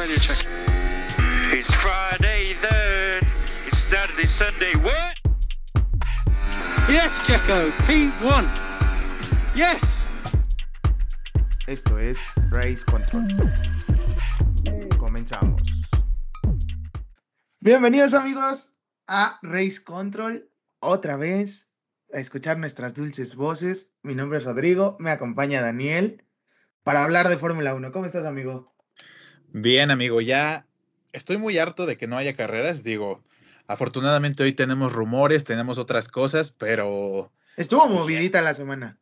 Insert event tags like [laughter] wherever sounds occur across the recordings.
radio check. It's Friday then. It's Saturday, Sunday. What? Yes, Checo. P1. Yes. Esto es Race Control. Comenzamos. Bienvenidos amigos a Race Control. Otra vez a escuchar nuestras dulces voces. Mi nombre es Rodrigo, me acompaña Daniel para hablar de Fórmula 1. ¿Cómo estás, amigo? Bien, amigo, ya estoy muy harto de que no haya carreras. Digo, afortunadamente hoy tenemos rumores, tenemos otras cosas, pero... Estuvo movidita la semana.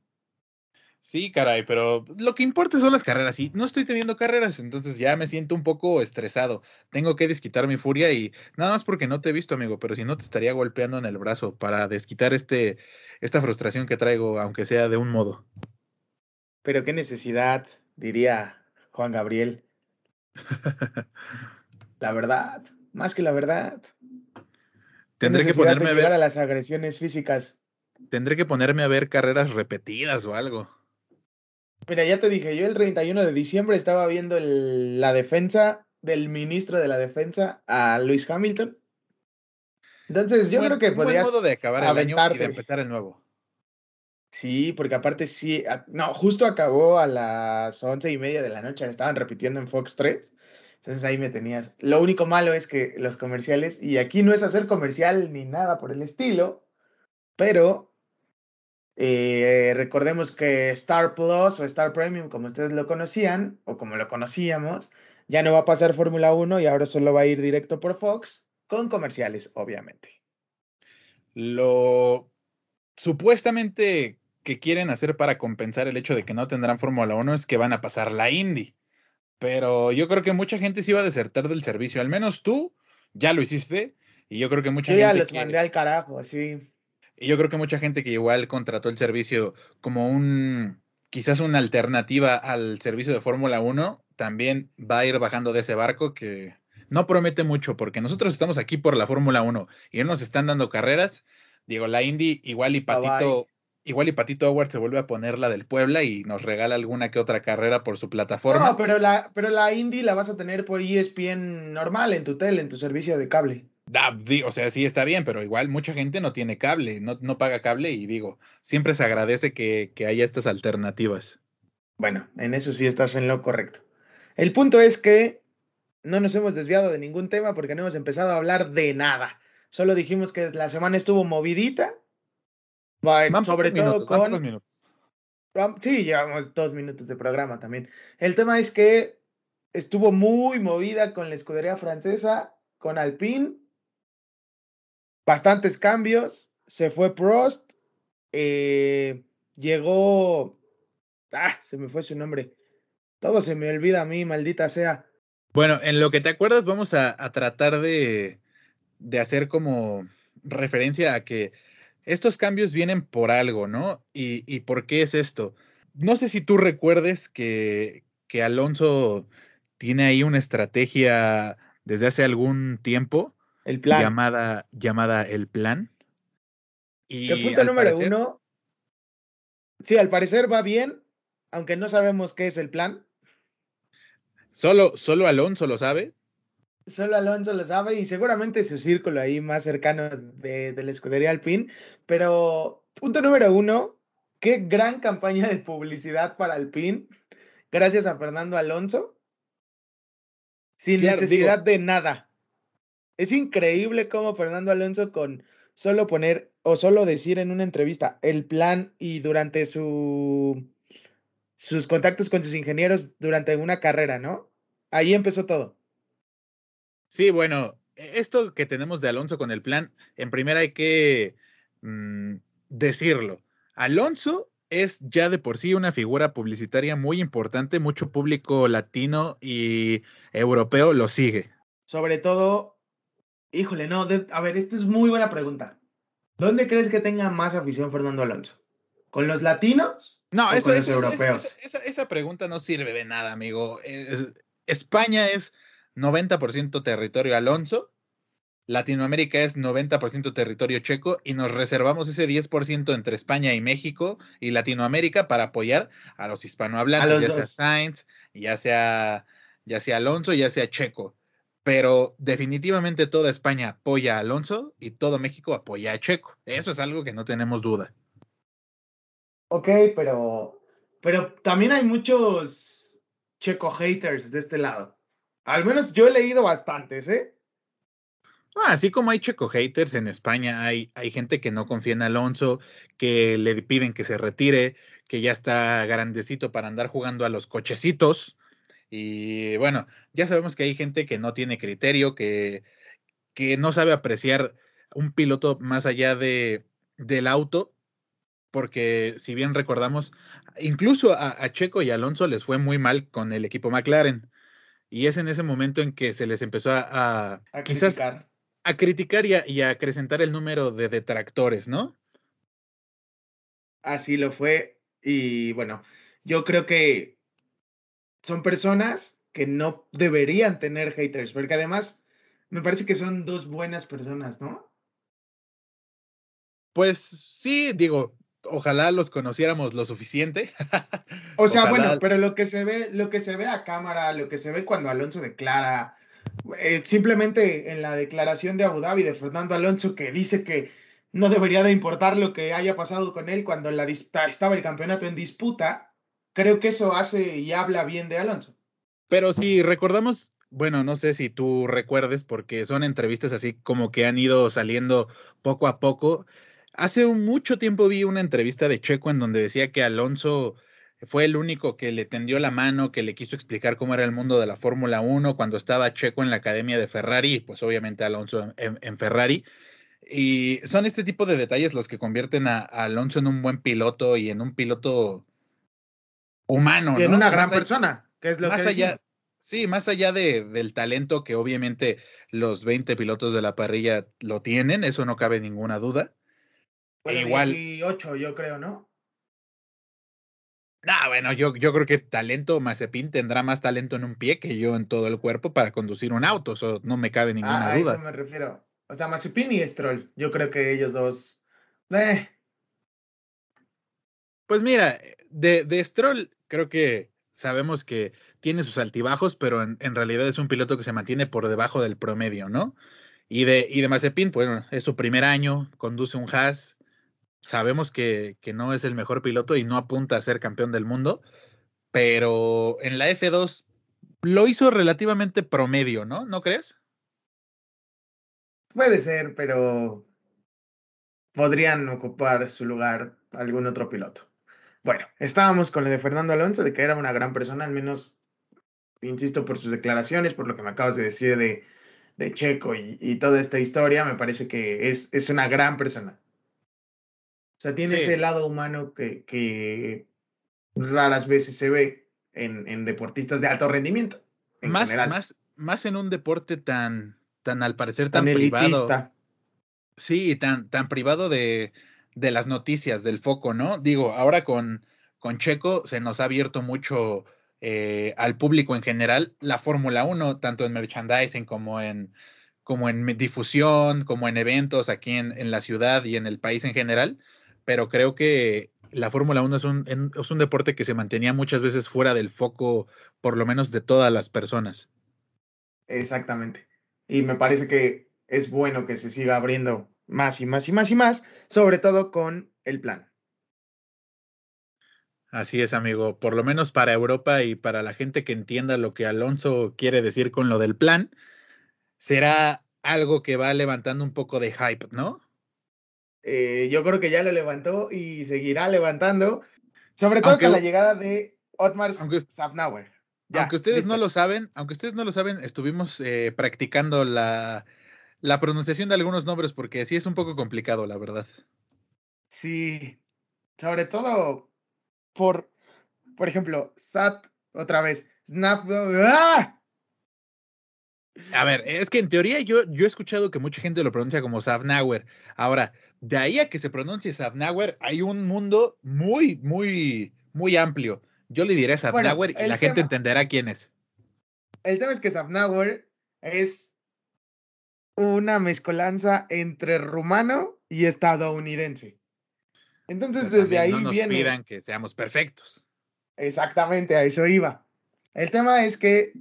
Sí, caray, pero lo que importa son las carreras y no estoy teniendo carreras, entonces ya me siento un poco estresado. Tengo que desquitar mi furia y nada más porque no te he visto, amigo, pero si no te estaría golpeando en el brazo para desquitar este, esta frustración que traigo, aunque sea de un modo. Pero qué necesidad, diría Juan Gabriel. [laughs] la verdad, más que la verdad. Tendré que ponerme a ver a las agresiones físicas. Tendré que ponerme a ver carreras repetidas o algo. Mira, ya te dije, yo el 31 de diciembre estaba viendo la defensa del ministro de la defensa a Luis Hamilton. Entonces, yo creo que podrías modo de acabar el año y de empezar el nuevo. Sí, porque aparte sí, no, justo acabó a las once y media de la noche, estaban repitiendo en Fox 3, entonces ahí me tenías. Lo único malo es que los comerciales, y aquí no es hacer comercial ni nada por el estilo, pero eh, recordemos que Star Plus o Star Premium, como ustedes lo conocían, o como lo conocíamos, ya no va a pasar Fórmula 1 y ahora solo va a ir directo por Fox, con comerciales, obviamente. Lo supuestamente que quieren hacer para compensar el hecho de que no tendrán Fórmula 1 es que van a pasar la Indy. Pero yo creo que mucha gente se iba a desertar del servicio, al menos tú ya lo hiciste. Y yo creo que mucha yo gente. Ya los mandé al carajo, sí. Y yo creo que mucha gente que igual contrató el servicio como un, quizás una alternativa al servicio de Fórmula 1, también va a ir bajando de ese barco que no promete mucho, porque nosotros estamos aquí por la Fórmula 1 y nos están dando carreras. Digo, la Indy igual y Patito, igual y Patito Howard se vuelve a poner la del Puebla y nos regala alguna que otra carrera por su plataforma. No, pero la, pero la Indy la vas a tener por ESPN normal en tu tele, en tu servicio de cable o sea, sí está bien, pero igual mucha gente no tiene cable, no, no paga cable y digo, siempre se agradece que, que haya estas alternativas. Bueno, en eso sí estás en lo correcto. El punto es que no nos hemos desviado de ningún tema porque no hemos empezado a hablar de nada. Solo dijimos que la semana estuvo movidita. Sobre todo con. Sí, llevamos dos minutos de programa también. El tema es que estuvo muy movida con la escudería francesa, con Alpine bastantes cambios. Se fue Prost. Eh, llegó. Ah, se me fue su nombre. Todo se me olvida a mí, maldita sea. Bueno, en lo que te acuerdas, vamos a, tratar de, de, hacer como referencia a que estos cambios vienen por algo, ¿no? Y, y por qué es esto. No sé si tú recuerdes que, que Alonso tiene ahí una estrategia desde hace algún tiempo el plan. Llamada, llamada El Plan. Y el punto número uno. Sí, al parecer va bien, aunque no sabemos qué es el plan. Solo, solo Alonso lo sabe. Solo Alonso lo sabe y seguramente su círculo ahí más cercano de, de la escudería Alpine. Pero, punto número uno, qué gran campaña de publicidad para Alpine. Gracias a Fernando Alonso. Sin necesidad de nada. Es increíble cómo Fernando Alonso con solo poner o solo decir en una entrevista el plan y durante su sus contactos con sus ingenieros durante una carrera, ¿no? Ahí empezó todo. Sí, bueno, e, esto que tenemos de Alonso con el plan, en primera hay que mm, decirlo. Alonso es ya de por sí una figura publicitaria muy importante, mucho público latino y europeo lo sigue. Sobre todo Híjole, no, a ver, esta es muy buena pregunta. ¿Dónde crees que tenga más afición Fernando Alonso? ¿Con los latinos? No, eso, con los europeos. esa, pregunta no sirve de nada, amigo. España es 90% territorio Alonso, Latinoamérica es 90% territorio checo y nos reservamos ese 10% entre España y México y Latinoamérica para apoyar a los hispanohablantes, ya sea Sainz, ya sea ya sea Alonso, ya sea Checo. Pero definitivamente toda España apoya a Alonso y todo México apoya a Checo. Eso es algo que no tenemos duda. Ok, pero, pero también hay muchos Checo haters de este lado. Al menos yo he leído bastantes, ¿eh? Así como hay checo haters en España, hay, hay gente que no confía en Alonso, que le piden que se retire, que ya está grandecito para andar jugando a los cochecitos. Y bueno, ya sabemos que hay gente que no tiene criterio, que, que no sabe apreciar un piloto más allá de, del auto, porque si bien recordamos, incluso a, Checo y Alonso les fue muy mal con el equipo McLaren. Y es en ese momento en que se les empezó a, quizás a criticar y a, y a acrecentar el número de detractores, ¿no? Así lo fue. Y bueno, yo creo que son personas que no deberían tener haters, porque además me parece que son dos buenas personas, ¿no? Pues sí, digo, ojalá los conociéramos lo suficiente. [laughs] o sea, bueno, pero lo que se ve, lo que se ve a cámara, lo que se ve cuando Alonso declara, eh, simplemente en la declaración de Abu Dhabi de Fernando Alonso que dice que no debería de importar lo que haya pasado con él cuando la estaba el campeonato en disputa, creo que eso hace y habla bien de Alonso. Pero si recordamos, bueno, no sé si tú recuerdes, porque son entrevistas así como que han ido saliendo poco a poco. Hace mucho tiempo vi una entrevista de Checo en donde decía que Alonso fue el único que le tendió la mano, que le quiso explicar cómo era el mundo de la Fórmula 1 cuando estaba Checo en la academia de Ferrari, pues obviamente Alonso en, Ferrari. Y son este tipo de detalles los que convierten a, Alonso en un buen piloto y en un piloto humano. en una gran persona, que es lo más allá, Sí, más allá de, del talento que obviamente los 20 pilotos de la parrilla lo tienen, eso no cabe ninguna duda. E igual. 18, yo creo, ¿no? Ah, bueno, yo, yo creo que talento, Mazepin tendrá más talento en un pie que yo en todo el cuerpo para conducir un auto, eso no me cabe ninguna duda. A eso me refiero. O sea, Mazepin y Stroll, yo creo que ellos dos. Eh. Pues mira, de, de Stroll, creo que sabemos que tiene sus altibajos, pero en, en, realidad es un piloto que se mantiene por debajo del promedio, ¿no? Y de, y de Mazepin, pues bueno, es su primer año, conduce un Haas, sabemos que, no es el mejor piloto y no apunta a ser campeón del mundo, pero en la F2 lo hizo relativamente promedio, ¿no? ¿No crees? Puede ser, pero podrían ocupar su lugar algún otro piloto. Bueno, estábamos con lo de Fernando Alonso, de que era una gran persona, al menos, insisto, por sus declaraciones, por lo que me acabas de decir de, de Checo y, toda esta historia, me parece que es, es una gran persona. O sea, tiene ese lado humano que, raras veces se ve en, deportistas de alto rendimiento. más, más, más en un deporte tan, tan al parecer tan, privado. Sí, tan, tan privado de, de, las noticias, del foco, ¿no? Digo, ahora con, con Checo se nos ha abierto mucho eh, al público en general la Fórmula 1, tanto en merchandising como en, como en difusión, como en eventos aquí en, en la ciudad y en el país en general pero creo que la Fórmula 1 es un, es un deporte que se mantenía muchas veces fuera del foco, por lo menos de todas las personas. Exactamente. Y me parece que es bueno que se siga abriendo más y más y más y más, sobre todo con el plan. Así es, amigo. Por lo menos para Europa y para la gente que entienda lo que Alonso quiere decir con lo del plan, será algo que va levantando un poco de hype, ¿no? Eh, yo creo que ya lo levantó y seguirá levantando, sobre todo con la llegada de Otmar Safnauer. aunque ustedes no lo saben, aunque ustedes no lo saben, estuvimos eh, practicando la, la pronunciación de algunos nombres porque sí es un poco complicado, la verdad. Sí, sobre todo por, por ejemplo, Sat, otra vez, Snap, ¡ah! A ver, es que en teoría yo, yo he escuchado que mucha gente lo pronuncia como Safnauer. Ahora, de ahí a que se pronuncie Safnauer, hay un mundo muy, muy, muy amplio. Yo le diré Safnauer y la gente entenderá quién es. El tema es que Safnauer es una mezcolanza entre rumano y estadounidense. Entonces, desde ahí no nos viene. pidan que seamos perfectos. Exactamente, a eso iba. El tema es que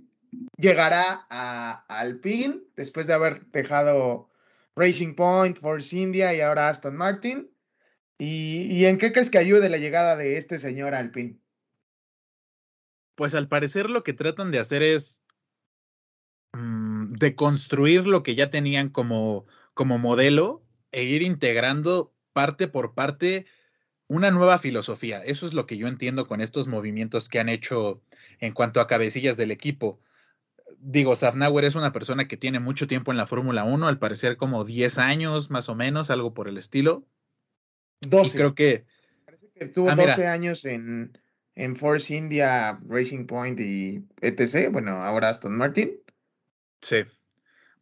llegará a, Alpine después de haber dejado Racing Point, Force India y ahora Aston Martin. ¿Y, y en qué crees que ayude la llegada de este señor Alpine? Pues al parecer lo que tratan de hacer es mm, de construir lo que ya tenían como, como modelo e ir integrando parte por parte una nueva filosofía. Eso es lo que yo entiendo con estos movimientos que han hecho en cuanto a cabecillas del equipo. Digo, Safnauer es una persona que tiene mucho tiempo en la Fórmula 1, al parecer como 10 años más o menos, algo por el estilo. 12. creo que... Parece que tuvo 12 ah, años en, en Force India, Racing Point y etc. Bueno, ahora Aston Martin. Sí.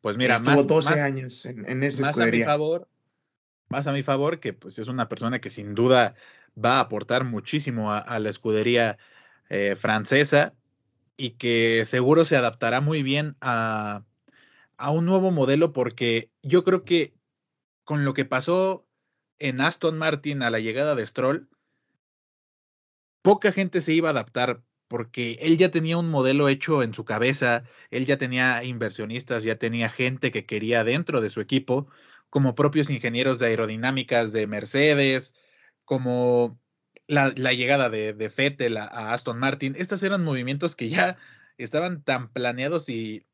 Pues mira, Estuvo más, 12 años en, en esa más a mi favor, más a mi favor, que pues es una persona que sin duda va a aportar muchísimo a, la escudería eh, francesa y que seguro se adaptará muy bien a, a un nuevo modelo porque yo creo que con lo que pasó en Aston Martin a la llegada de Stroll, poca gente se iba a adaptar porque él ya tenía un modelo hecho en su cabeza, él ya tenía inversionistas, ya tenía gente que quería dentro de su equipo, como propios ingenieros de aerodinámicas de Mercedes, como la, llegada de, de Fettel a, Aston Martin. Estos eran movimientos que ya estaban tan planeados y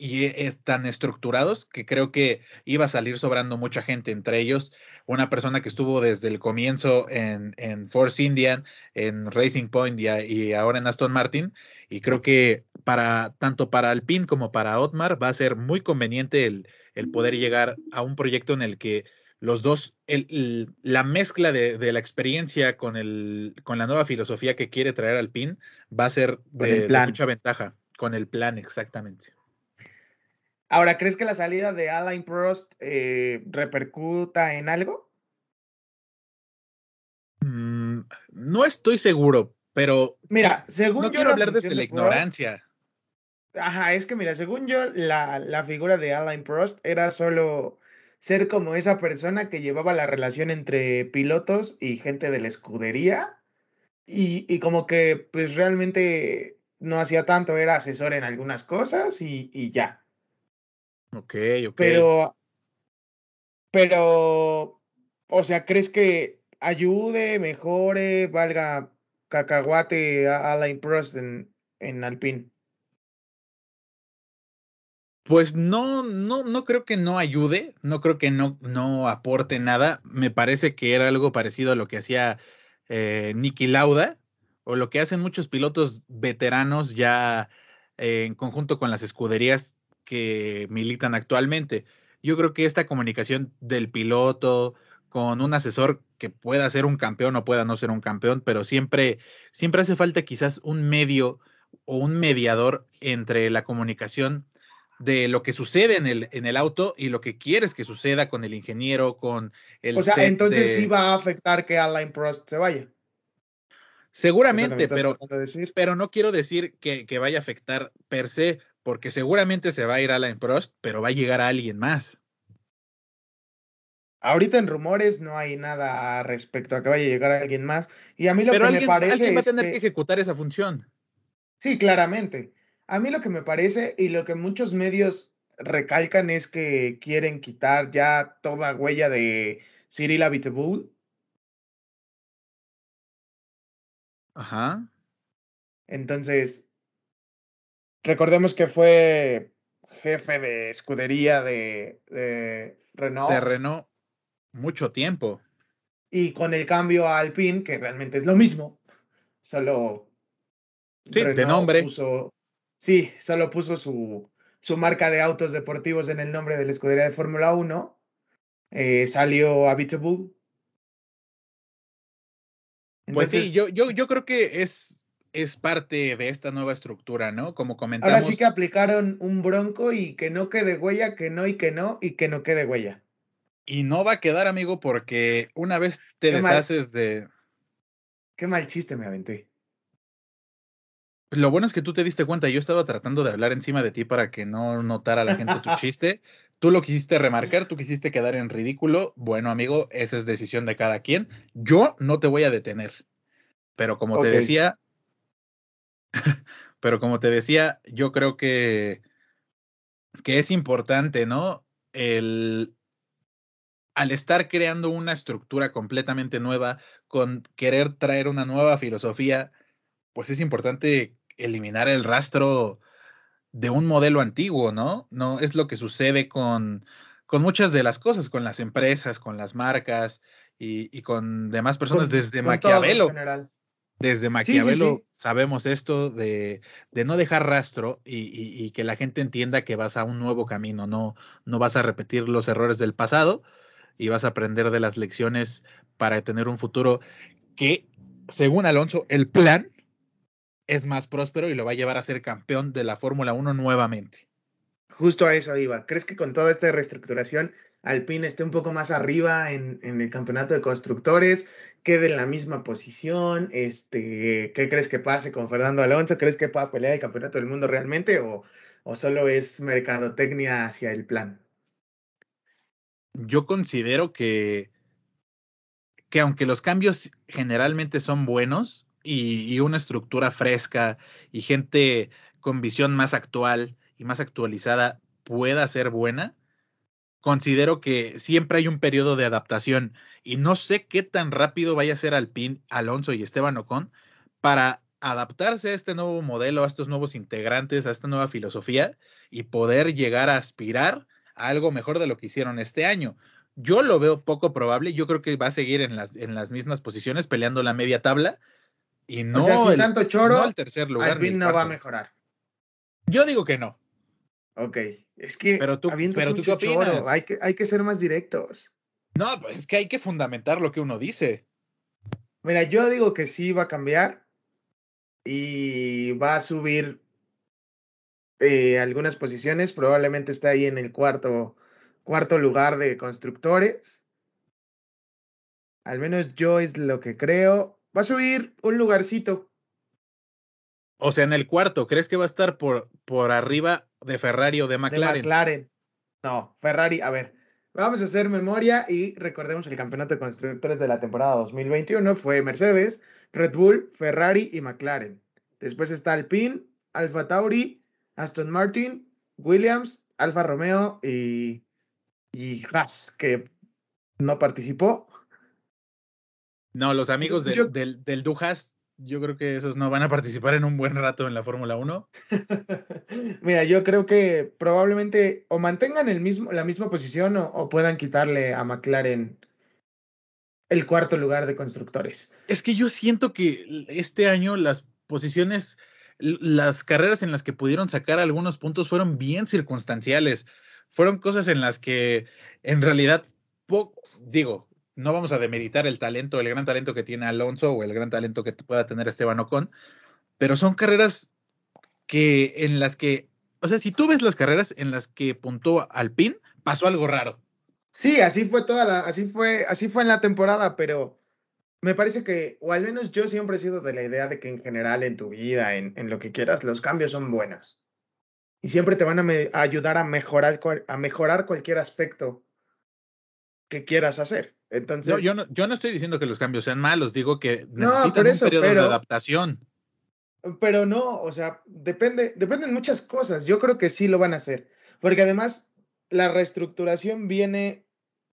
y están estructurados que creo que iba a salir sobrando mucha gente, entre ellos una persona que estuvo desde el comienzo en, en Force Indian, en Racing Point y, ahora en Aston Martin. Y creo que para tanto para Alpine como para Otmar va a ser muy conveniente el, el poder llegar a un proyecto en el que los dos, el, la mezcla de, de, la experiencia con, el, con la nueva filosofía que quiere traer Alpine va a ser de mucha ventaja, con el plan exactamente. Ahora, ¿crees que la salida de Alain Prost eh, repercuta en algo? Mm, no estoy seguro, pero. Mira, según no yo. quiero hablar desde la ignorancia. Ajá, es que mira, según yo, la, la figura de Alain Prost era solo ser como esa persona que llevaba la relación entre pilotos y gente de la escudería. Y, y como que, pues realmente no hacía tanto, era asesor en algunas cosas y, y ya. Ok, ok. Pero, pero, o sea, ¿crees que ayude, mejore, valga cacahuate a Alain Prost en, en Alpine? Pues no, no, no creo que no ayude, no creo que no, no aporte nada. Me parece que era algo parecido a lo que hacía eh, Nicky Lauda o lo que hacen muchos pilotos veteranos ya en conjunto con las escuderías que militan actualmente. Yo creo que esta comunicación del piloto con un asesor que pueda ser un campeón o pueda no ser un campeón, pero siempre, siempre hace falta quizás un medio o un mediador entre la comunicación de lo que sucede en el, en el auto y lo que quieres que suceda con el ingeniero, con el... O sea, entonces sí va a afectar que Alain Prost se vaya. Seguramente, pero, pero no quiero decir que, que, vaya a afectar per se, porque seguramente se va a ir Alain Prost, pero va a llegar a alguien más. Ahorita en rumores no hay nada respecto a que vaya a llegar a alguien más. Y a mí lo que me parece. Alguien va a tener que... ejecutar esa función. Sí, claramente. A mí lo que me parece y lo que muchos medios recalcan es que quieren quitar ya toda huella de Cyril Abiteboul. Ajá. Entonces, Recordemos que fue jefe de escudería de, de Renault. De Renault mucho tiempo. Y con el cambio a Alpine, que realmente es lo mismo, solo. Sí, de nombre. Puso, sí, solo puso su, su marca de autos deportivos en el nombre de la escudería de Fórmula 1. Eh, salió a Pues sí, yo, yo, yo creo que es es parte de esta nueva estructura, ¿no? Como comentamos. Ahora sí que aplicaron un bronco y que no quede huella, que no y que no y que no quede huella. Y no va a quedar, amigo, porque una vez te deshaces de. Qué mal chiste me aventé. Lo bueno es que tú te diste cuenta, yo estaba tratando de hablar encima de ti para que no notara la gente tu [laughs] chiste. Tú lo quisiste remarcar, tú [laughs] quisiste quedar en ridículo. Bueno, amigo, esa es decisión de cada quien. Yo no te voy a detener. Pero como te decía, [laughs] pero como te decía, yo creo que, que es importante, ¿no? El, al estar creando una estructura completamente nueva, con querer traer una nueva filosofía, pues es importante eliminar el rastro de un modelo antiguo, ¿no? No es lo que sucede con, con muchas de las cosas, con las empresas, con las marcas y, con demás personas desde Maquiavelo. Desde Maquiavelo sabemos esto de, de, no dejar rastro y, y, que la gente entienda que vas a un nuevo camino, no, no vas a repetir los errores del pasado y vas a aprender de las lecciones para tener un futuro que, según Alonso, el plan es más próspero y lo va a llevar a ser campeón de la Fórmula 1 nuevamente. Justo a eso iba. ¿Crees que con toda esta reestructuración Alpine esté un poco más arriba en, el campeonato de constructores? ¿Quede en la misma posición? Este, ¿Qué crees que pase con Fernando Alonso? ¿Crees que pueda pelear el campeonato del mundo realmente o, o solo es mercadotecnia hacia el plan? Yo considero que, que aunque los cambios generalmente son buenos, y, una estructura fresca y gente con visión más actual y más actualizada pueda ser buena, considero que siempre hay un periodo de adaptación y no sé qué tan rápido vaya a ser Alpine, Alonso y Esteban Ocon para adaptarse a este nuevo modelo, a estos nuevos integrantes, a esta nueva filosofía y poder llegar a aspirar a algo mejor de lo que hicieron este año. Yo lo veo poco probable, yo creo que va a seguir en las, en las mismas posiciones peleando la media tabla, y no, o tanto choro, el tercer lugar. Alvin no va a mejorar. Yo digo que no. Ok, es que pero tú, pero tú qué opinas? Hay, que, hay que ser más directos. No, pues es que hay que fundamentar lo que uno dice. Mira, yo digo que sí va a cambiar y va a subir eh, algunas posiciones. Probablemente está ahí en el cuarto, cuarto lugar de constructores. Al menos yo es lo que creo va a subir un lugarcito. O sea, en el cuarto, ¿crees que va a estar por, por arriba de Ferrari o de McLaren? De McLaren. No, Ferrari, a ver, vamos a hacer memoria y recordemos el campeonato de constructores de la temporada 2021 fue Mercedes, Red Bull, Ferrari y McLaren. Después está Alpine, Alfa Tauri, Aston Martin, Williams, Alfa Romeo y, y Haas, que no participó. No, los amigos del, del Dujas, yo creo que esos no van a participar en un buen rato en la Fórmula 1. [laughs] Mira, yo creo que probablemente o mantengan el mismo, la misma posición o, puedan quitarle a McLaren el cuarto lugar de constructores. Es que yo siento que este año las posiciones, las carreras en las que pudieron sacar algunos puntos fueron bien circunstanciales. Fueron cosas en las que en realidad, digo, no vamos a demeritar el talento, el gran talento que tiene Alonso o el gran talento que pueda tener Esteban Ocon, pero son carreras que en las que, o sea, si tú ves las carreras en las que puntó Alpine, pasó algo raro. Sí, así fue toda la, así fue, así fue en la temporada, pero me parece que, o al menos yo siempre he sido de la idea de que en general en tu vida, en, en lo que quieras, los cambios son buenos. Y siempre te van a, a ayudar a mejorar, a mejorar cualquier aspecto que quieras hacer. Entonces, yo, no, yo no estoy diciendo que los cambios sean malos, digo que necesitan un periodo de adaptación. Pero no, o sea, depende, dependen muchas cosas. Yo creo que sí lo van a hacer, porque además la reestructuración viene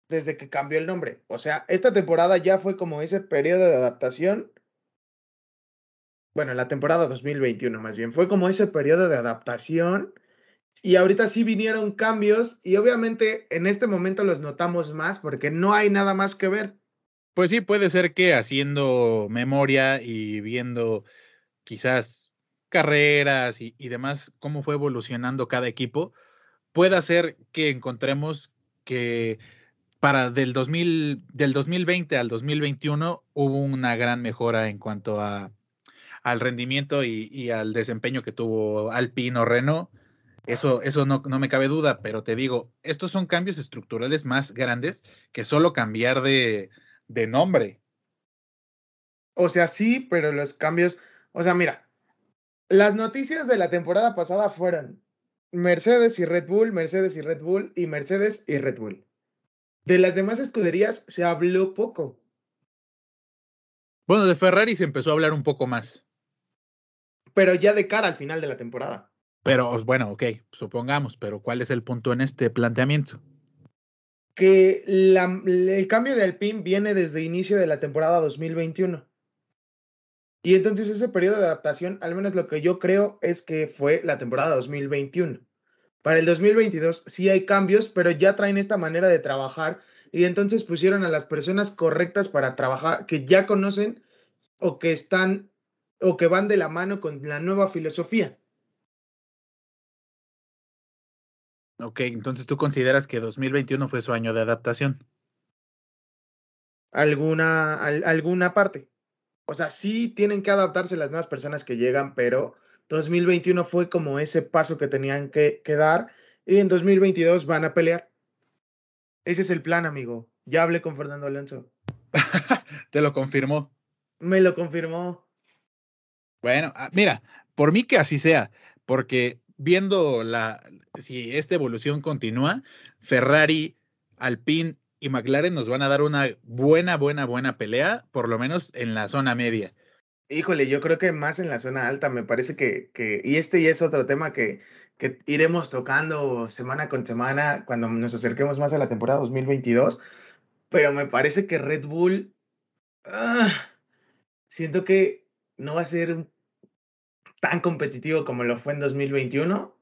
desde que cambió el nombre. O sea, esta temporada ya fue como ese periodo de adaptación. Bueno, la temporada 2021 más bien, fue como ese periodo de adaptación y ahorita sí vinieron cambios y obviamente en este momento los notamos más porque no hay nada más que ver. Pues sí, puede ser que haciendo memoria y viendo quizás carreras y, demás, cómo fue evolucionando cada equipo, pueda ser que encontremos que para del, 2000, del 2020 al 2021 hubo una gran mejora en cuanto a, al rendimiento y, y al desempeño que tuvo Alpine o Renault eso, eso no, no, me cabe duda, pero te digo, estos son cambios estructurales más grandes que solo cambiar de, de nombre. O sea, sí, pero los cambios, o sea, mira, las noticias de la temporada pasada fueron Mercedes y Red Bull, Mercedes y Red Bull y Mercedes y Red Bull. De las demás escuderías se habló poco. Bueno, de Ferrari se empezó a hablar un poco más pero ya de cara al final de la temporada. Pero bueno, ok, supongamos, pero ¿cuál es el punto en este planteamiento? Que el cambio de Alpine viene desde inicio de la temporada 2021. Y entonces ese periodo de adaptación, al menos lo que yo creo es que fue la temporada 2021. Para el 2022 sí hay cambios, pero ya traen esta manera de trabajar y entonces pusieron a las personas correctas para trabajar, que ya conocen o que están o que van de la mano con la nueva filosofía. Ok, entonces tú consideras que 2021 fue su año de adaptación. Alguna, alguna parte. O sea, sí tienen que adaptarse las nuevas personas que llegan, pero 2021 fue como ese paso que tenían que, que dar y en 2022 van a pelear. Ese es el plan, amigo. Ya hablé con Fernando Alonso. [laughs] Te lo confirmó. Me lo confirmó. Bueno, ah, mira, por mí que así sea, porque viendo la si esta evolución continúa, Ferrari, Alpine y McLaren nos van a dar una buena, buena, buena pelea, por lo menos en la zona media. Híjole, yo creo que más en la zona alta, me parece que, que y este ya es otro tema que, que iremos tocando semana con semana cuando nos acerquemos más a la temporada 2022, pero me parece que Red Bull, ah, siento que no va a ser tan competitivo como lo fue en 2021.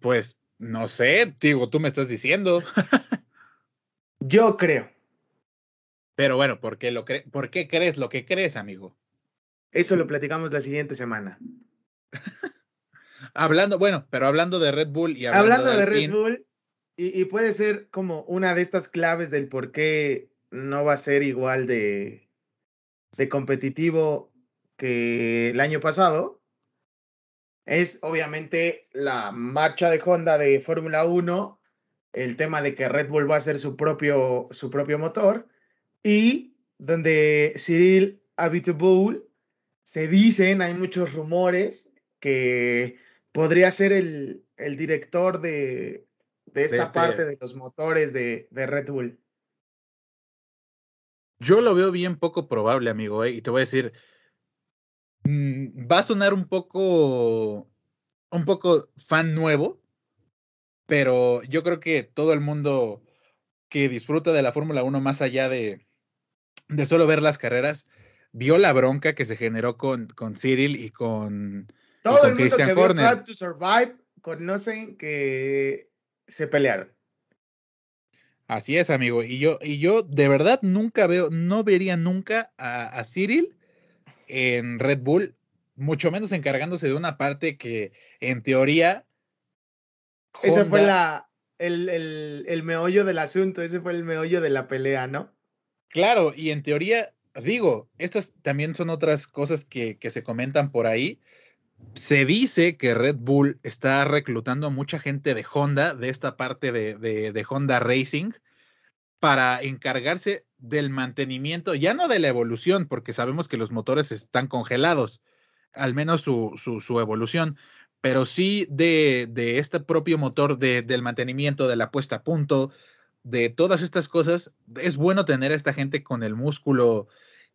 Pues no sé, digo, tú me estás diciendo. [laughs] Yo creo. Pero bueno, ¿por qué, lo ¿por qué crees lo que crees, amigo? Eso lo platicamos la siguiente semana. [laughs] hablando, bueno, pero hablando de Red Bull y hablando, de, Red Bull, y, puede ser como una de estas claves del por qué no va a ser igual de, de competitivo que el año pasado, es obviamente la marcha de Honda de Fórmula 1, el tema de que Red Bull va a ser su propio, su propio motor, y donde Cyril Abiteboul se dicen, hay muchos rumores que podría ser el, el director de, de esta este parte de los motores de, de, Red Bull. Yo lo veo bien poco probable, amigo, ¿eh? y te voy a decir, va a sonar un poco, un poco fan nuevo, pero yo creo que todo el mundo que disfruta de la Fórmula 1 más allá de, de solo ver las carreras, vio la bronca que se generó con, con Cyril y con, todo el mundo que vio to Survive conocen que se pelearon. Así es, amigo. Y yo, y yo de verdad nunca veo, no vería nunca a, Cyril en Red Bull, mucho menos encargándose de una parte que en teoría. ese fue la, el, el, el meollo del asunto, ese fue el meollo de la pelea, ¿no? Claro, y en teoría, digo, estas también son otras cosas que, que se comentan por ahí se dice que Red Bull está reclutando a mucha gente de Honda, de esta parte de, Honda Racing, para encargarse del mantenimiento, ya no de la evolución, porque sabemos que los motores están congelados, al menos su, su, evolución, pero sí de, de este propio motor, del mantenimiento, de la puesta a punto, de todas estas cosas. Es bueno tener a esta gente con el músculo,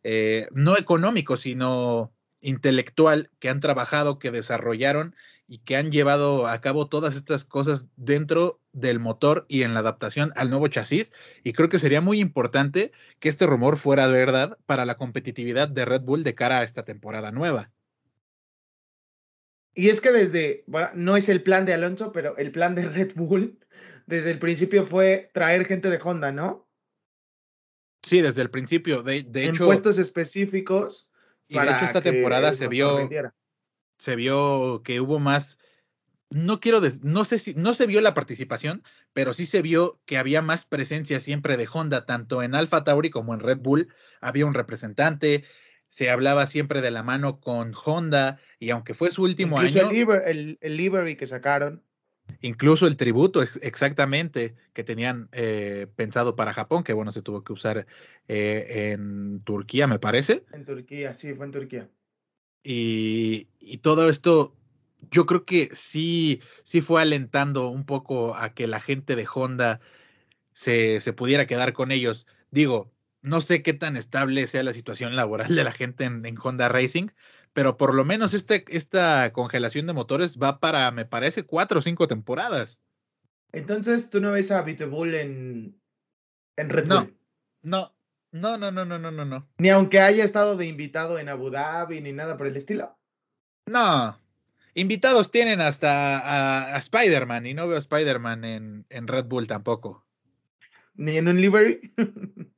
eh, no económico, sino intelectual que han trabajado, que desarrollaron y que han llevado a cabo todas estas cosas dentro del motor y en la adaptación al nuevo chasis. Y creo que sería muy importante que este rumor fuera verdad para la competitividad de Red Bull de cara a esta temporada nueva. Y es que desde, no es el plan de Alonso, pero el plan de Red Bull desde el principio fue traer gente de Honda, ¿no? Sí, desde el principio. De, de en puestos específicos y de hecho esta temporada se vio, se vio que hubo más, no quiero, no sé si, no se vio la participación, pero sí se vio que había más presencia siempre de Honda, tanto en Alfa Tauri como en Red Bull, había un representante, se hablaba siempre de la mano con Honda, y aunque fue su último año. El, el, livery que sacaron. Incluso el tributo, exactamente, que tenían eh, pensado para Japón, que bueno, se tuvo que usar eh, en Turquía, me parece. En Turquía, sí, fue en Turquía. Y, todo esto, yo creo que sí, sí fue alentando un poco a que la gente de Honda se, se pudiera quedar con ellos. Digo, no sé qué tan estable sea la situación laboral de la gente en, en Honda Racing, pero por lo menos este, esta congelación de motores va para, me parece, cuatro o cinco temporadas. Entonces, ¿tú no ves a Bull en, en Red Bull? No, no, no, no, no, no, no, no. Ni aunque haya estado de invitado en Abu Dhabi ni nada por el estilo. No. Invitados tienen hasta a, Spider-Man y no veo a Spider-Man en, en Red Bull tampoco. ¿Ni en un livery? [laughs]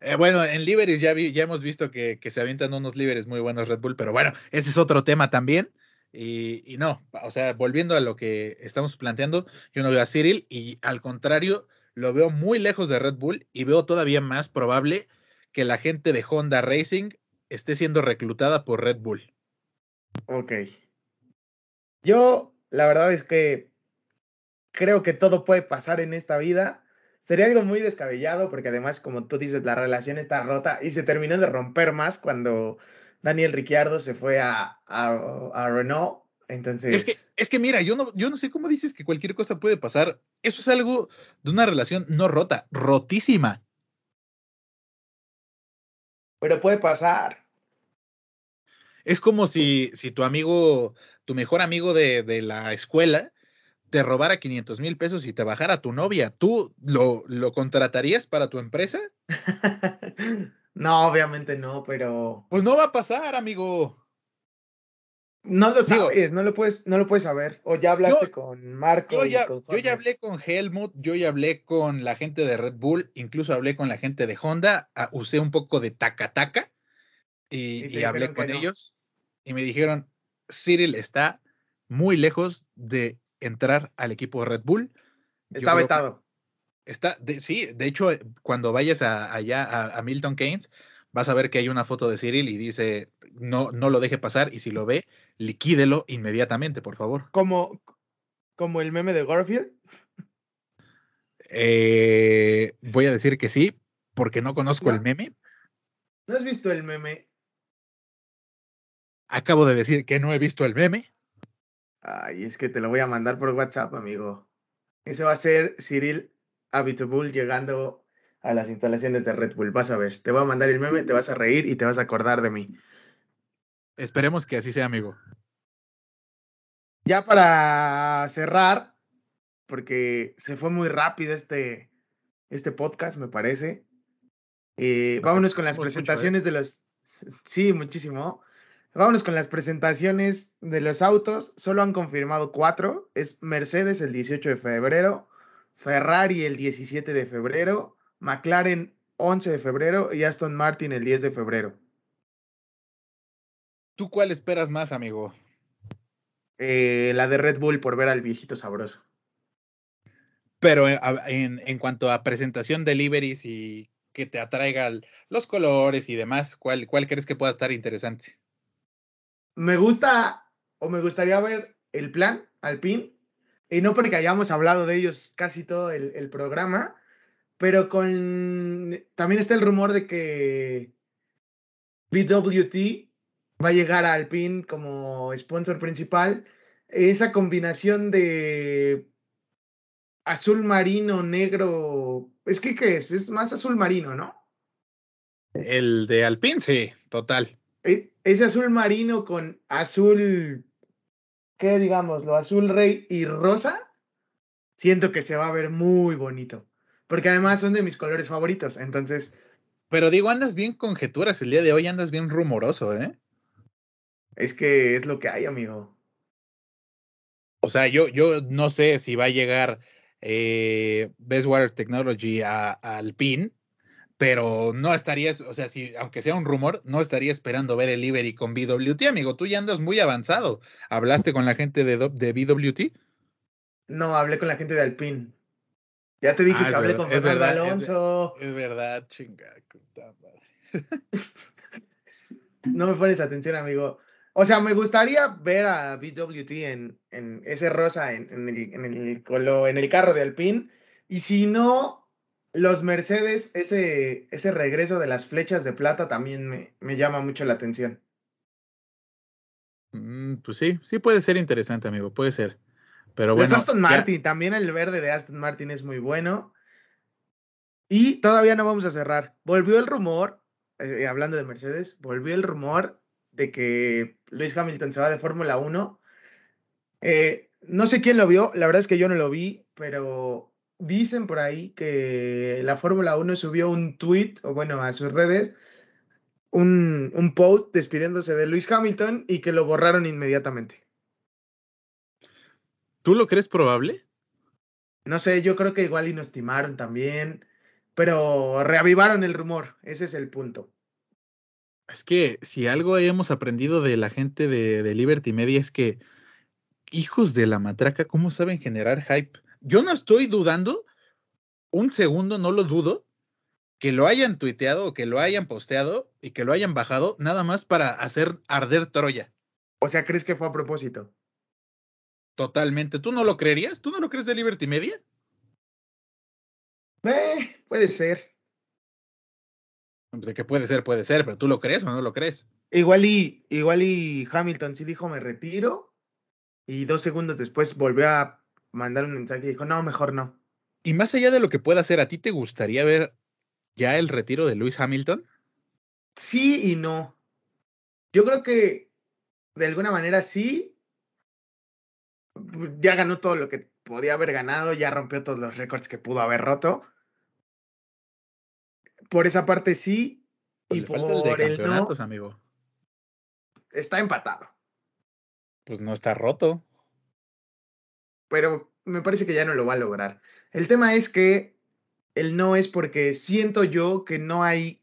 Eh, bueno, en liveries ya, ya hemos visto que, se avientan unos liveries muy buenos Red Bull, pero bueno, ese es otro tema también. Y, no, o sea, volviendo a lo que estamos planteando, yo no veo a Cyril y al contrario, lo veo muy lejos de Red Bull y veo todavía más probable que la gente de Honda Racing esté siendo reclutada por Red Bull. Ok. Yo, la verdad es que creo que todo puede pasar en esta vida Sería algo muy descabellado porque además, como tú dices, la relación está rota y se terminó de romper más cuando Daniel Ricciardo se fue a, a, Renault. Entonces... Es que, es que mira, yo no, yo no sé cómo dices que cualquier cosa puede pasar. Eso es algo de una relación no rota, rotísima. Pero puede pasar. Es como si, si tu amigo, tu mejor amigo de, de la escuela, te robara 500 mil pesos y te bajara tu novia, ¿tú lo, lo contratarías para tu empresa? [laughs] no, obviamente no, pero. Pues no va a pasar, amigo. No lo sabes, no lo puedes, no lo puedes saber. O ya hablaste con Marco. Yo ya, yo ya hablé con Helmut, yo ya hablé con la gente de Red Bull, incluso hablé con la gente de Honda, usé un poco de taca taca y, y hablé con ellos y me dijeron, Cyril está muy lejos de entrar al equipo de Red Bull. Está vetado. Está, sí, de hecho, eh, cuando vayas allá a, Milton Keynes, vas a ver que hay una foto de Cyril y dice, no, no lo deje pasar y si lo ve, liquídelo inmediatamente, por favor. Como, como el meme de Garfield. Eh, voy a decir que sí, porque no conozco el meme. ¿No has visto el meme? Acabo de decir que no he visto el meme. Ay, es que te lo voy a mandar por WhatsApp, amigo. Ese va a ser Cyril Abitbull llegando a las instalaciones de Red Bull. Vas a ver, te voy a mandar el meme, te vas a reír y te vas a acordar de mí. Esperemos que así sea, amigo. Ya para cerrar, porque se fue muy rápido este, este podcast, me parece. Eh, vámonos con las ¿eh? presentaciones de los... Sí, muchísimo. Vámonos con las presentaciones de los autos. Solo han confirmado cuatro. Es Mercedes el 18 de febrero, Ferrari el 17 de febrero, McLaren 11 de febrero y Aston Martin el 10 de febrero. ¿Tú cuál esperas más, amigo? Eh, la de Red Bull por ver al viejito sabroso. Pero eh, en, en cuanto a presentación de deliveries y que te atraiga los colores y demás, ¿cuál, ¿cuál crees que pueda estar interesante? Me gusta o me gustaría ver el plan Alpine, y no porque hayamos hablado de ellos casi todo el, programa, pero con también está el rumor de que BWT va a llegar a Alpine como sponsor principal. Esa combinación de azul marino, negro, es que ¿qué es? Es más azul marino, ¿no? El de Alpine, sí, total. E, ese azul marino con azul, ¿qué digamos? Lo azul rey y rosa, siento que se va a ver muy bonito. Porque además son de mis colores favoritos, entonces... Pero digo, andas bien conjeturas el día de hoy, andas bien rumoroso, ¿eh? Es que es lo que hay, amigo. O sea, yo, yo no sé si va a llegar eh, Best Water Technology al PIN, pero no estarías, o sea, si aunque sea un rumor, no estaría esperando ver el Ibery con BWT, amigo. Tú ya andas muy avanzado. ¿Hablaste con la gente de, de BWT? No, hablé con la gente de Alpine. Ya te dije ah, que hablé con Fernando Alonso. Es, verdad, chinga. no me pones atención, amigo. O sea, me gustaría ver a BWT en, en ese rosa en, en, el, en, el, en el carro de Alpine. Y si no, los Mercedes, ese, ese regreso de las flechas de plata también me, me llama mucho la atención. Mm, pues sí, sí puede ser interesante, amigo, puede ser. Pero bueno. Aston Martin, también el verde de Aston Martin es muy bueno. Y todavía no vamos a cerrar. Volvió el rumor, eh, hablando de Mercedes, volvió el rumor de que Luis Hamilton se va de Fórmula 1. Eh, no sé quién lo vio, la verdad es que yo no lo vi, pero dicen por ahí que la Fórmula 1 subió un tweet, o bueno, a sus redes, un, un post despidiéndose de Luis Hamilton y que lo borraron inmediatamente. ¿Tú lo crees probable? No sé, yo creo que igual y nos timaron también, pero reavivaron el rumor, ese es el punto. Es que si algo hemos aprendido de la gente de, de Liberty Media es que hijos de la matraca, ¿cómo saben generar hype? Yo no estoy dudando, un segundo no lo dudo, que lo hayan tuiteado o que lo hayan posteado y que lo hayan bajado nada más para hacer arder Troya. O sea, ¿crees que fue a propósito? Totalmente. ¿Tú no lo creerías? ¿Tú no lo crees de Liberty Media? Eh, puede ser. Pues, de que puede ser, puede ser, pero ¿tú lo crees o no lo crees? Igual y, igual y Hamilton sí dijo me retiro y dos segundos después volvió a mandar un mensaje y dijo no, mejor no. Y más allá de lo que pueda hacer, ¿a ti te gustaría ver ya el retiro de Lewis Hamilton? Sí y no. Yo creo que de alguna manera sí. Ya ganó todo lo que podía haber ganado, ya rompió todos los récords que pudo haber roto. Por esa parte sí. Pues y por el de el no, amigo. está empatado. Pues no está roto. Pero me parece que ya no lo va a lograr. El tema es que el no es porque siento yo que no hay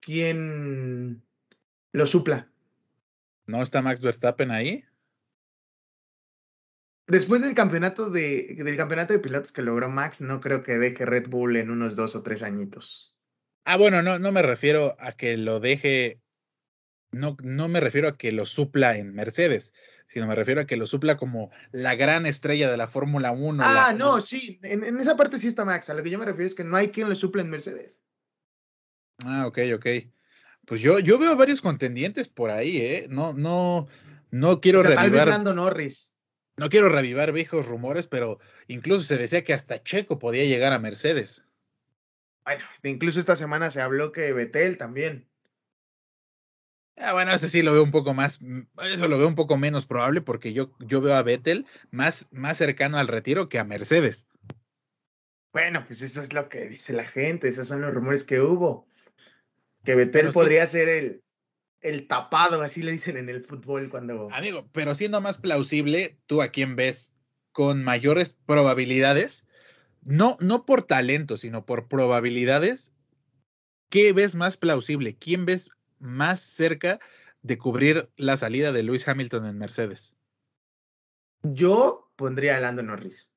quien lo supla. ¿No está Max Verstappen ahí? Después del campeonato de, del campeonato de pilotos que logró Max, no creo que deje Red Bull en unos dos o tres añitos. Ah, bueno, no, no me refiero a que lo deje. No, no me refiero a que lo supla en Mercedes, sino me refiero a que lo supla como la gran estrella de la Fórmula 1. Ah, la- no, sí, en, en esa parte sí está Max. A lo que yo me refiero es que no hay quien lo supla en Mercedes. Ah, ok, ok. Pues yo, yo veo varios contendientes por ahí, ¿eh? No, no, no quiero O sea, tal vez revivar. Lando Norris. No quiero revivar viejos rumores, pero incluso se decía que hasta Checo podía llegar a Mercedes. Bueno, este, incluso esta semana se habló que Betel también. Ah, bueno, ese sí lo veo un poco más, eso lo veo un poco menos probable porque yo, yo veo a Vettel más, más cercano al retiro que a Mercedes. Bueno, pues eso es lo que dice la gente, esos son los rumores que hubo. Que Pero sí. podría ser el, el tapado, así le dicen en el fútbol cuando... Amigo, pero siendo más plausible, ¿tú a quién ves con mayores probabilidades? No, no por talento, sino por probabilidades. ¿Qué ves más plausible? ¿Quién ves más cerca de cubrir la salida de Lewis Hamilton en Mercedes? Yo pondría a Lando Norris.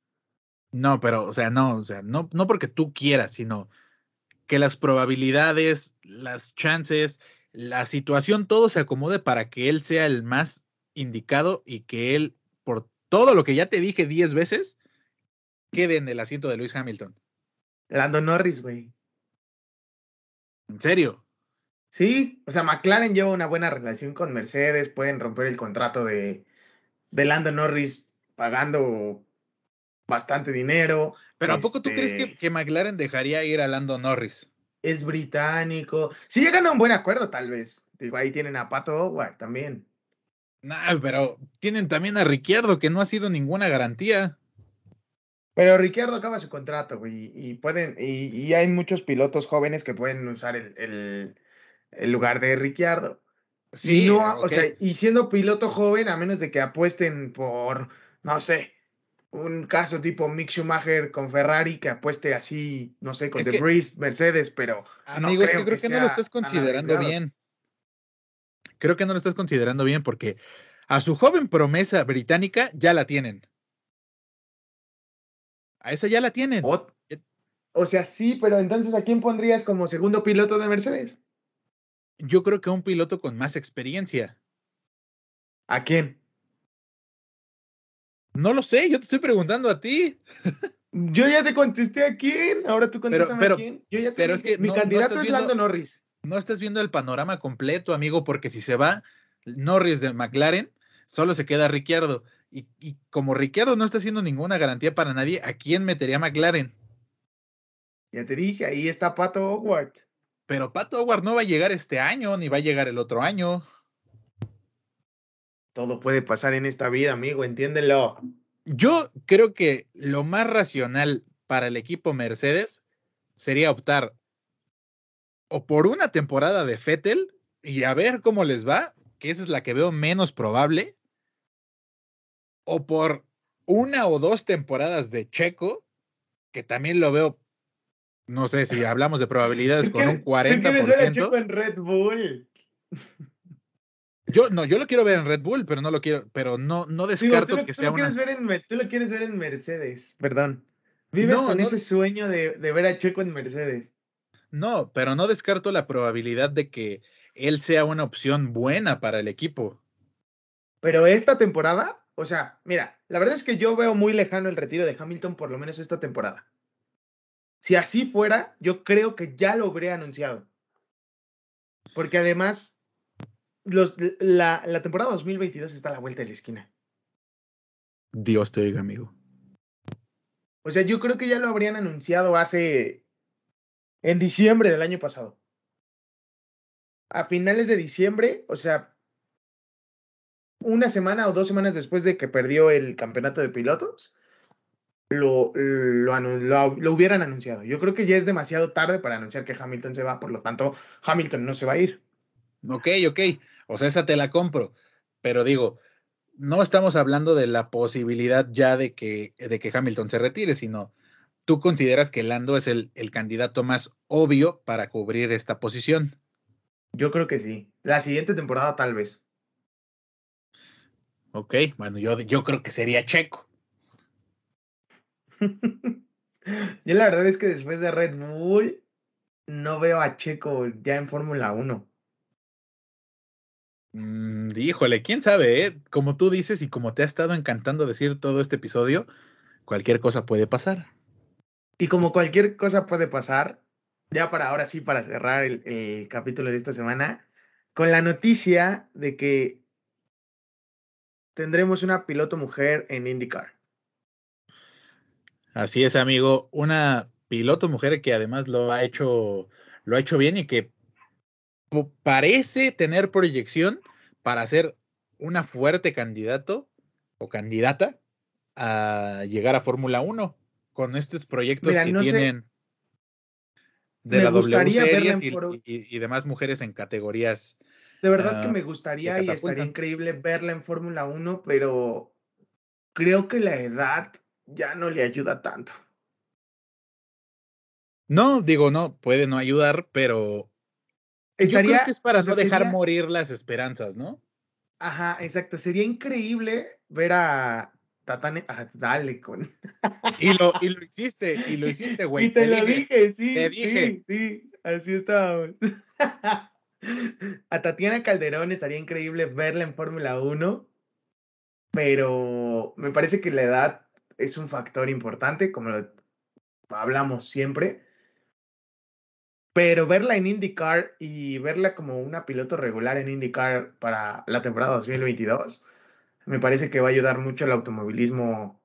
No, pero, o sea, no, o sea, no, no porque tú quieras, sino que las probabilidades, las chances, la situación, todo se acomode para que él sea el más indicado y que él, por todo lo que ya te dije 10 veces, quede en el asiento de Lewis Hamilton. Lando Norris, güey. En serio. Sí, o sea, McLaren lleva una buena relación con Mercedes, pueden romper el contrato de, de Lando Norris pagando bastante dinero. Pero ¿a poco tú crees que, este, que McLaren dejaría ir a Lando Norris? Es británico. Si llegan a un buen acuerdo, tal vez. Digo, ahí tienen a Pato Howard también. Nah, pero tienen también a Ricciardo, que no ha sido ninguna garantía. Pero Ricciardo acaba su contrato, güey, y pueden, y, y hay muchos pilotos jóvenes que pueden usar el, el, el lugar de Ricciardo. Sí, no, ok. o sea, y siendo piloto joven, a menos de que apuesten por, no sé, un caso tipo Mick Schumacher con Ferrari, que apueste así, no sé, con Es The que- Breeze, Mercedes, pero no Amigo, es que creo que, no lo estás considerando bien. Creo que no lo estás considerando bien porque a su joven promesa británica ya la tienen. A esa ya la tienen. O, o sea, sí, pero entonces, ¿a quién pondrías como segundo piloto de Mercedes? Yo creo que a un piloto con más experiencia. ¿A quién? No lo sé, yo te estoy preguntando a ti. [laughs] Yo ya te contesté a quién, ahora tú contéstame pero- a quién. Yo ya te pero es que mi no- candidato es Lando viendo- Norris. No estás viendo el panorama completo, amigo, porque si se va Norris de McLaren, solo se queda Ricciardo. Y, y como Ricciardo no está haciendo ninguna garantía para nadie, ¿a quién metería McLaren? Ya te dije, ahí está Pato Howard. Pero Pato Howard no va a llegar este año, ni va a llegar el otro año. todo puede pasar en esta vida, amigo, entiéndelo. Yo creo que lo más racional para el equipo Mercedes sería optar o por una temporada de Fettel y a ver cómo les va, que esa es la que veo menos probable, o por una o dos temporadas de Checo, que también lo veo, no sé si hablamos de probabilidades con un 40%. ¿Quieres ver a Checo en Red Bull? Yo no, yo lo quiero ver en Red Bull, pero no lo quiero, pero no, no descarto que sea una. tú lo quieres ver en Mercedes, perdón. Vives con ese sueño de, de, ver a Checo en Mercedes. No, pero no descarto la probabilidad de que él sea una opción buena para el equipo. Pero esta temporada, o sea, mira, la verdad es que yo veo muy lejano el retiro de Hamilton, por lo menos esta temporada. Si así fuera, yo creo que ya lo habría anunciado. Porque además, los, la, la temporada 2022 está a la vuelta de la esquina. Dios te oiga, amigo. O sea, yo creo que ya lo habrían anunciado hace. en diciembre del año pasado. A finales de diciembre, o sea, una semana o dos semanas después de que perdió el campeonato de pilotos, lo, lo, lo, lo, hubieran anunciado. Yo creo que ya es demasiado tarde para anunciar que Hamilton se va, por lo tanto, Hamilton no se va a ir. Ok, ok. O sea, esa te la compro. Pero digo, no estamos hablando de la posibilidad ya de que, de que Hamilton se retire, sino tú consideras que Lando es el, el candidato más obvio para cubrir esta posición. Yo creo que sí. La siguiente temporada tal vez. Ok, bueno, yo, yo creo que sería Checo. [laughs] yo la verdad es que después de Red Bull no veo a Checo ya en Fórmula 1. Mm, híjole, quién sabe, ¿eh? Como tú dices y como te ha estado encantando decir todo este episodio, cualquier cosa puede pasar. Y como cualquier cosa puede pasar, ya para ahora sí, para cerrar el, el capítulo de esta semana, con la noticia de que tendremos una piloto mujer en IndyCar. Así es, amigo, una piloto mujer que además lo ha hecho, lo ha hecho bien y que parece tener proyección para ser una fuerte candidato o candidata a llegar a Fórmula 1 con estos proyectos que tienen de la W Series y, demás mujeres en categorías. De verdad que ah, me gustaría y estaría increíble verla en Fórmula 1, pero creo que la edad ya no le ayuda tanto. No, digo, no, puede no ayudar, pero Estaría, Yo creo que es para no dejar morir las esperanzas, ¿no? Ajá, exacto. Sería increíble ver a Tatane. Ah, dale con. [laughs] y, lo, y lo hiciste, y lo hiciste, güey. Y te, lo dije, sí. Te dije. Sí, sí, así estábamos. [laughs] a Tatiana Calderón estaría increíble verla en Fórmula 1, pero me parece que la edad es un factor importante, como lo hablamos siempre. Pero verla en IndyCar y verla como una piloto regular en IndyCar para la temporada 2022, me parece que va a ayudar mucho el automovilismo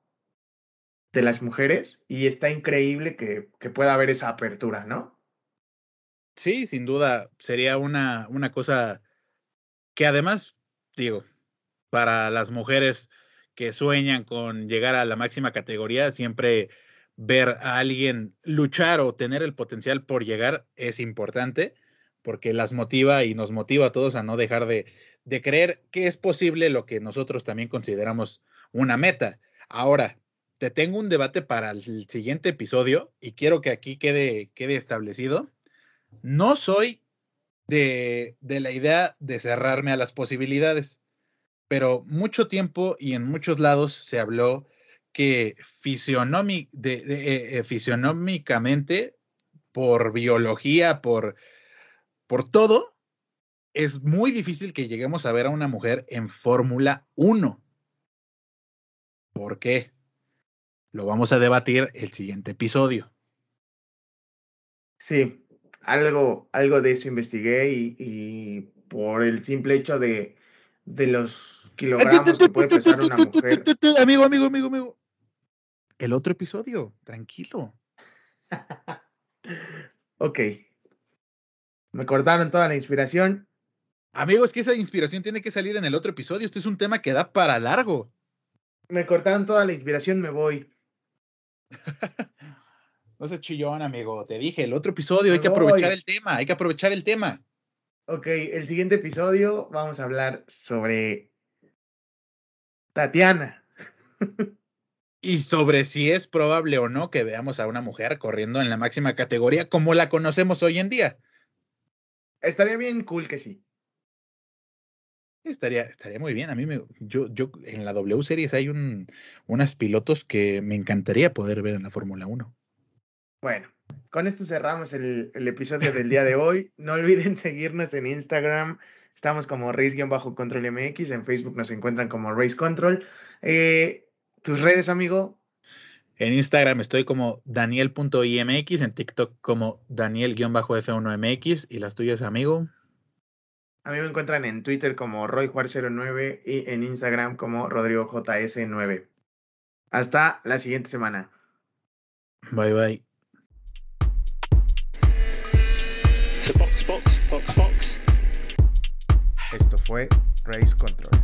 de las mujeres y está increíble que, que pueda haber esa apertura, ¿no? Sí, sin duda, sería una, una cosa que además, digo, para las mujeres que sueñan con llegar a la máxima categoría, siempre ver a alguien luchar o tener el potencial por llegar es importante porque las motiva y nos motiva a todos a no dejar de, de creer que es posible lo que nosotros también consideramos una meta. Ahora, te tengo un debate para el siguiente episodio y quiero que aquí quede, quede establecido. No soy de, de la idea de cerrarme a las posibilidades, pero mucho tiempo y en muchos lados se habló que de, eh, eh, fisionómicamente, por biología, por, por todo, es muy difícil que lleguemos a ver a una mujer en Fórmula 1. ¿Por qué? Lo vamos a debatir el siguiente episodio. Sí, algo, algo de eso investigué y, por el simple hecho de, de los kilogramos que puede pesar una mujer. Amigo, amigo, amigo, amigo el otro episodio, tranquilo. [laughs] ok. Me cortaron toda la inspiración. Amigos, que esa inspiración tiene que salir en el otro episodio. Este es un tema que da para largo. Me cortaron toda la inspiración, me voy. [laughs] no seas chillón, amigo. Te dije, el otro episodio hay que aprovechar el tema, hay que aprovechar el tema. Ok, el siguiente episodio vamos a hablar sobre Tatiana. y sobre si es probable o no que veamos a una mujer corriendo en la máxima categoría como la conocemos hoy en día. Estaría bien cool que sí. Estaría, estaría muy bien. A mí me, yo, yo en la W Series hay un, unas pilotos que me encantaría poder ver en la Fórmula 1. Bueno, con esto cerramos el, el episodio del día de hoy. No olviden [laughs] seguirnos en Instagram. Estamos como Race-Control MX. En Facebook nos encuentran como Race Control. Eh, ¿Tus redes, amigo? En Instagram estoy como daniel.imx, en TikTok como daniel-f1mx y las tuyas, amigo. A mí me encuentran en Twitter como RoyJuar09 y en Instagram como RodrigoJS9. Hasta la siguiente semana. Bye bye. Fue Race Control.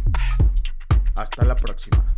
Hasta la próxima.